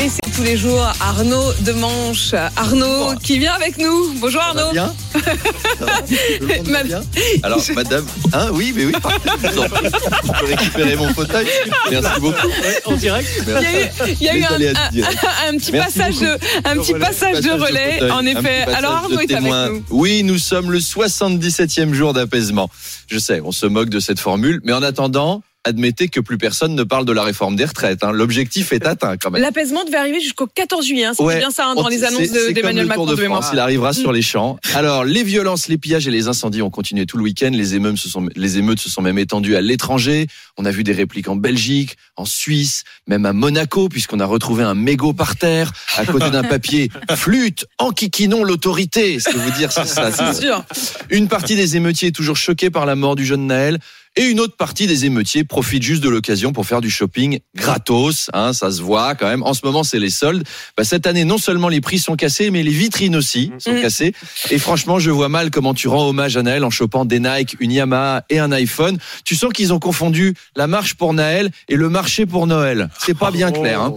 Et c'est tous les jours Arnaud de Manche. Arnaud qui vient avec nous. Bonjour Ça va Arnaud. bien Ça va Tout le monde va Ma- bien Alors, madame. Hein, oui, mais oui, parfait. Je vous en prie. Je peux récupérer mon fauteuil. Merci beaucoup. En direct Il y a eu, il y a eu Les un, petit Merci passage de, un petit relais. passage de relais, en effet. Alors Arnaud est avec nous. Oui, nous sommes le 77e jour d'apaisement. Je sais, on se moque de cette formule, mais en attendant, admettez que plus personne ne parle de la réforme des retraites. hein. L'objectif est atteint quand même. L'apaisement devait arriver jusqu'au 14 juillet. Hein. Ouais. bien ça hein, dans les annonces c'est- de- c'est d'Emmanuel Macron de. France, il arrivera Mm. sur les champs. Alors, les violences, les pillages et les incendies ont continué tout le week-end. Les émeutes se sont, les émeutes se sont même étendues à l'étranger. On a vu des répliques en Belgique, en Suisse, même à Monaco, puisqu'on a retrouvé un mégot par terre, à côté d'un papier flûte, enquiquinons l'autorité. Ce que vous dire, c'est ça. c'est- C'est sûr. une partie des émeutiers est toujours choquée par la mort du jeune Naël. Et une autre partie des émeutiers profite juste de l'occasion pour faire du shopping gratos. Hein, ça se voit quand même. En ce moment, c'est les soldes. Bah, cette année, non seulement les prix sont cassés, mais les vitrines aussi sont Mm. cassées. Et franchement, je vois mal comment tu rends hommage à Naël en chopant des Nike, une Yamaha et un iPhone. Tu sens qu'ils ont confondu la marche pour Naël et le marché pour Noël. C'est pas bien clair. Hein.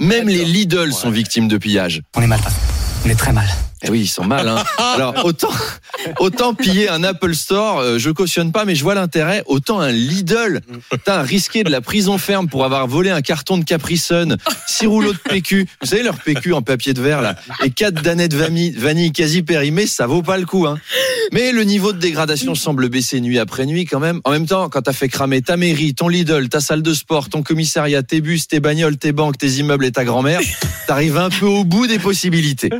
Même les Lidl sont victimes de pillage. On est mal, patron. On est très mal. Eh oui, ils sont mal. Hein. Alors autant autant piller un Apple Store, euh, je cautionne pas, mais je vois l'intérêt. Autant un Lidl, t'as risqué de la prison ferme pour avoir volé un carton de Capri Sun, six rouleaux de PQ. Vous savez leur PQ en papier de verre là, et quatre danettes de vanille, vanille quasi périmées, ça vaut pas le coup. Hein. Mais le niveau de dégradation semble baisser nuit après nuit quand même. En même temps, quand t'as fait cramer ta mairie, ton Lidl, ta salle de sport, ton commissariat, tes bus, tes bagnoles, tes banques, tes immeubles et ta grand-mère, t'arrives un peu au bout des possibilités.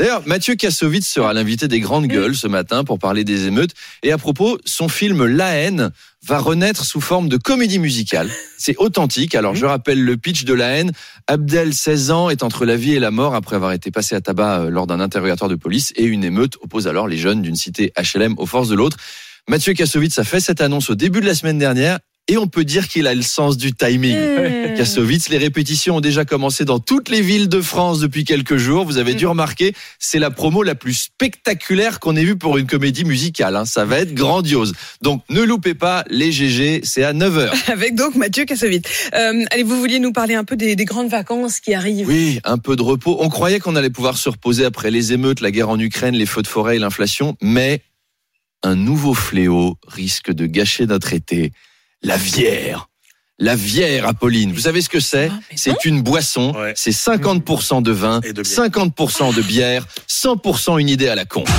D'ailleurs, Mathieu Kassovitz sera l'invité des grandes gueules ce matin pour parler des émeutes. Et à propos, son film La haine va renaître sous forme de comédie musicale. C'est authentique. Alors, je rappelle le pitch de La haine. Abdel, 16 ans, est entre la vie et la mort après avoir été passé à tabac euh, lors d'un interrogatoire de police et une émeute oppose alors les jeunes d'une cité HLM aux forces de l'autre. Mathieu Kassovitz a fait cette annonce au début de la semaine dernière et on peut dire qu'il a le sens du timing. Mmh. Kassovitz. Les répétitions ont déjà commencé dans toutes les villes de France depuis quelques jours. Vous avez dû remarquer, c'est la promo la plus spectaculaire qu'on ait vue pour une comédie musicale. hein. Ça va être grandiose. Donc ne loupez pas les GG, c'est à 9h. Avec donc Mathieu Kassovitz. Euh, allez, vous vouliez nous parler un peu des, des grandes vacances qui arrivent. Oui, un peu de repos. On croyait qu'on allait pouvoir se reposer après les émeutes, la guerre en Ukraine, les feux de forêt et l'inflation, mais un nouveau fléau risque de gâcher notre été. La bière. La bière, Apolline. Vous savez ce que c'est Ah, C'est une boisson. Ouais. C'est 50% de vin, Et de bière. 50% de bière, 100% une idée à la con.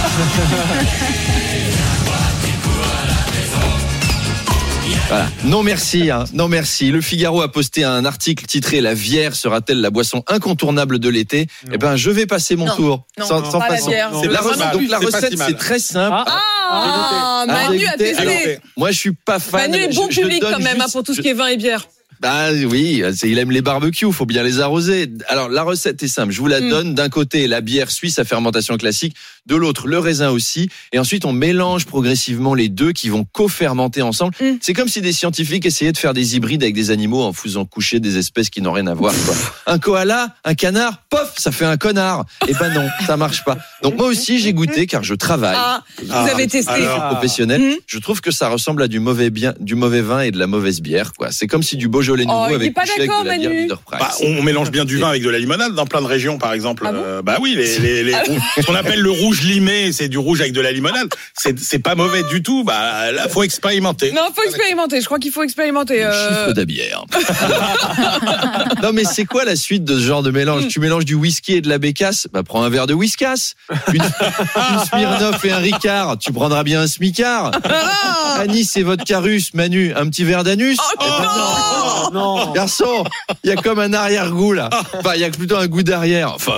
Voilà. Non merci, hein. non merci. Le Figaro a posté un article titré La bière sera-t-elle la boisson incontournable de l'été Eh ben, je vais passer mon Non. tour. Non, sans, sans pas la façon. C'est La recette- mal. donc la C'est pas recette si mal. c'est très simple. Ah, Ah, Manu a testé. Moi je suis pas fan. Manu est bon Je- public quand même hein, pour tout ce qui est vin et bière. Bah oui, il aime les barbecues, faut bien les arroser. Alors la recette est simple, je vous la Mm. donne. D'un côté la bière suisse à fermentation classique, de l'autre le raisin aussi, et ensuite on mélange progressivement les deux qui vont co-fermenter ensemble. Mm. C'est comme si des scientifiques essayaient de faire des hybrides avec des animaux en faisant coucher des espèces qui n'ont rien à voir. quoi. Un koala, un canard, pof, ça fait un connard. Et ben non, ça marche pas. Donc moi aussi j'ai goûté car je travaille. Ah, vous Ah, avez testé. Je suis professionnel. Mm. Je trouve que ça ressemble à du mauvais bien, du mauvais vin et de la mauvaise bière, quoi. C'est comme si du Beaujolais nouveau Oh, avec pas de la bière. Bah, on mélange bien du vin avec de la limonade dans plein de régions, par exemple. Ah bon Euh, bah oui, les, les, les- ce qu'on appelle le rouge limé, c'est du rouge avec de la limonade. C'est c'est pas mauvais du tout. Bah là, faut expérimenter. Non, faut expérimenter. Je crois qu'il faut expérimenter. Euh, chiffre de la bière. non mais c'est quoi la suite de ce genre de mélange? Tu mélanges du whisky et de la bécasse? Bah prends un verre de whiskas. Une, une Smirnoff et un Ricard, tu prendras bien un smicard. Ah Anis et vodka russe, Manu, un petit verre d'anus. Oh, non Non. Garçon, il y a comme un arrière-goût là. Enfin, il y a plutôt un goût d'arrière. Enfin,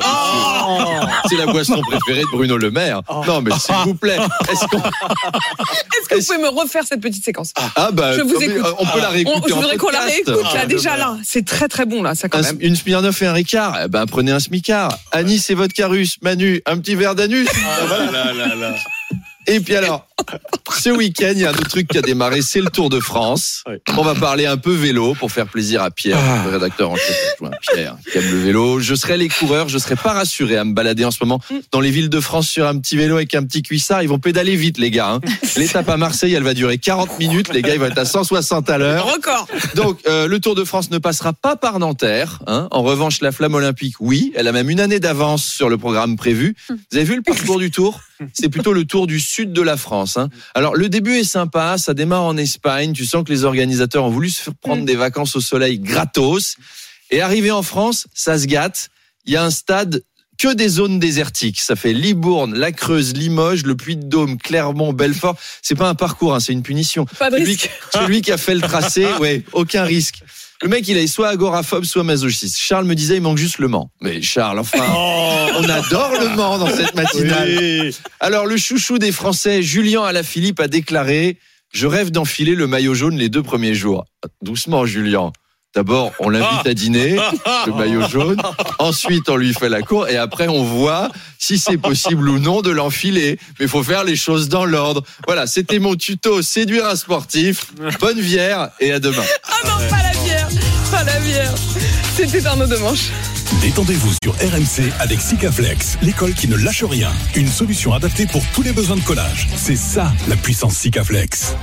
c'est la boisson préférée de Bruno Le Maire. Non mais s'il vous plaît, est-ce qu'on Est-ce que vous pouvez me refaire cette petite séquence ah bah Je vous écoute. on peut la On- réécouter Je en voudrais qu'on la podcast. réécoute là, Ah, déjà là. C'est très très bon là, ça quand Un- même. une Smirnoff et un Ricard, eh ben prenez un smicard. Anis et vodka russe, Manu, un petit verre d'anus. Ah, là, là, là. Et puis alors, ce week-end, il y a un autre truc qui a démarré, c'est le Tour de France. On va parler un peu vélo pour faire plaisir à Pierre, Ah. le rédacteur en chef. Pierre, qui aime le vélo. Je serai les coureurs, je serai pas rassuré à me balader en ce moment dans les villes de France sur un petit vélo avec un petit cuissard. Ils vont pédaler vite, les gars. hein. L'étape à Marseille, elle va durer 40 minutes. Les gars, ils vont être à 160 à l'heure. Record. Donc, euh, le Tour de France ne passera pas par Nanterre. hein. En revanche, la flamme olympique, oui. Elle a même une année d'avance sur le programme prévu. Vous avez vu le parcours du Tour? C'est plutôt le Tour du sud de la France. hein. Alors, le début est sympa. Ça démarre en Espagne. Tu sens que les organisateurs ont voulu se faire prendre des vacances au soleil gratos. Et arrivé en France, ça se gâte. Il y a un stade que des zones désertiques. Ça fait Libourne, La Creuse, Limoges, le Puy-de-Dôme, Clermont, Belfort. C'est pas un parcours, hein, c'est une punition. Pas de Celui, risque. celui qui a fait le tracé, ouais, aucun risque. Le mec, il est soit agoraphobe, soit masochiste. Charles me disait, il manque juste le Mans. Mais Charles, enfin, on adore le Mans dans cette matinale. Oui. Alors, le chouchou des Français, Julien Alaphilippe, a déclaré Je rêve d'enfiler le maillot jaune les deux premiers jours. Doucement, Julien. D'abord, on l'invite à dîner, le maillot jaune. Ensuite, on lui fait la cour. Et après, on voit si c'est possible ou non de l'enfiler. Mais il faut faire les choses dans l'ordre. Voilà, c'était mon tuto Séduire un sportif. Bonne bière et à demain. Ah non, pas la Pas la bière. C'était Arnaud de Manche. Détendez-vous sur RMC avec Sikaflex, l'école qui ne lâche rien. Une solution adaptée pour tous les besoins de collage. C'est ça la puissance Sikaflex.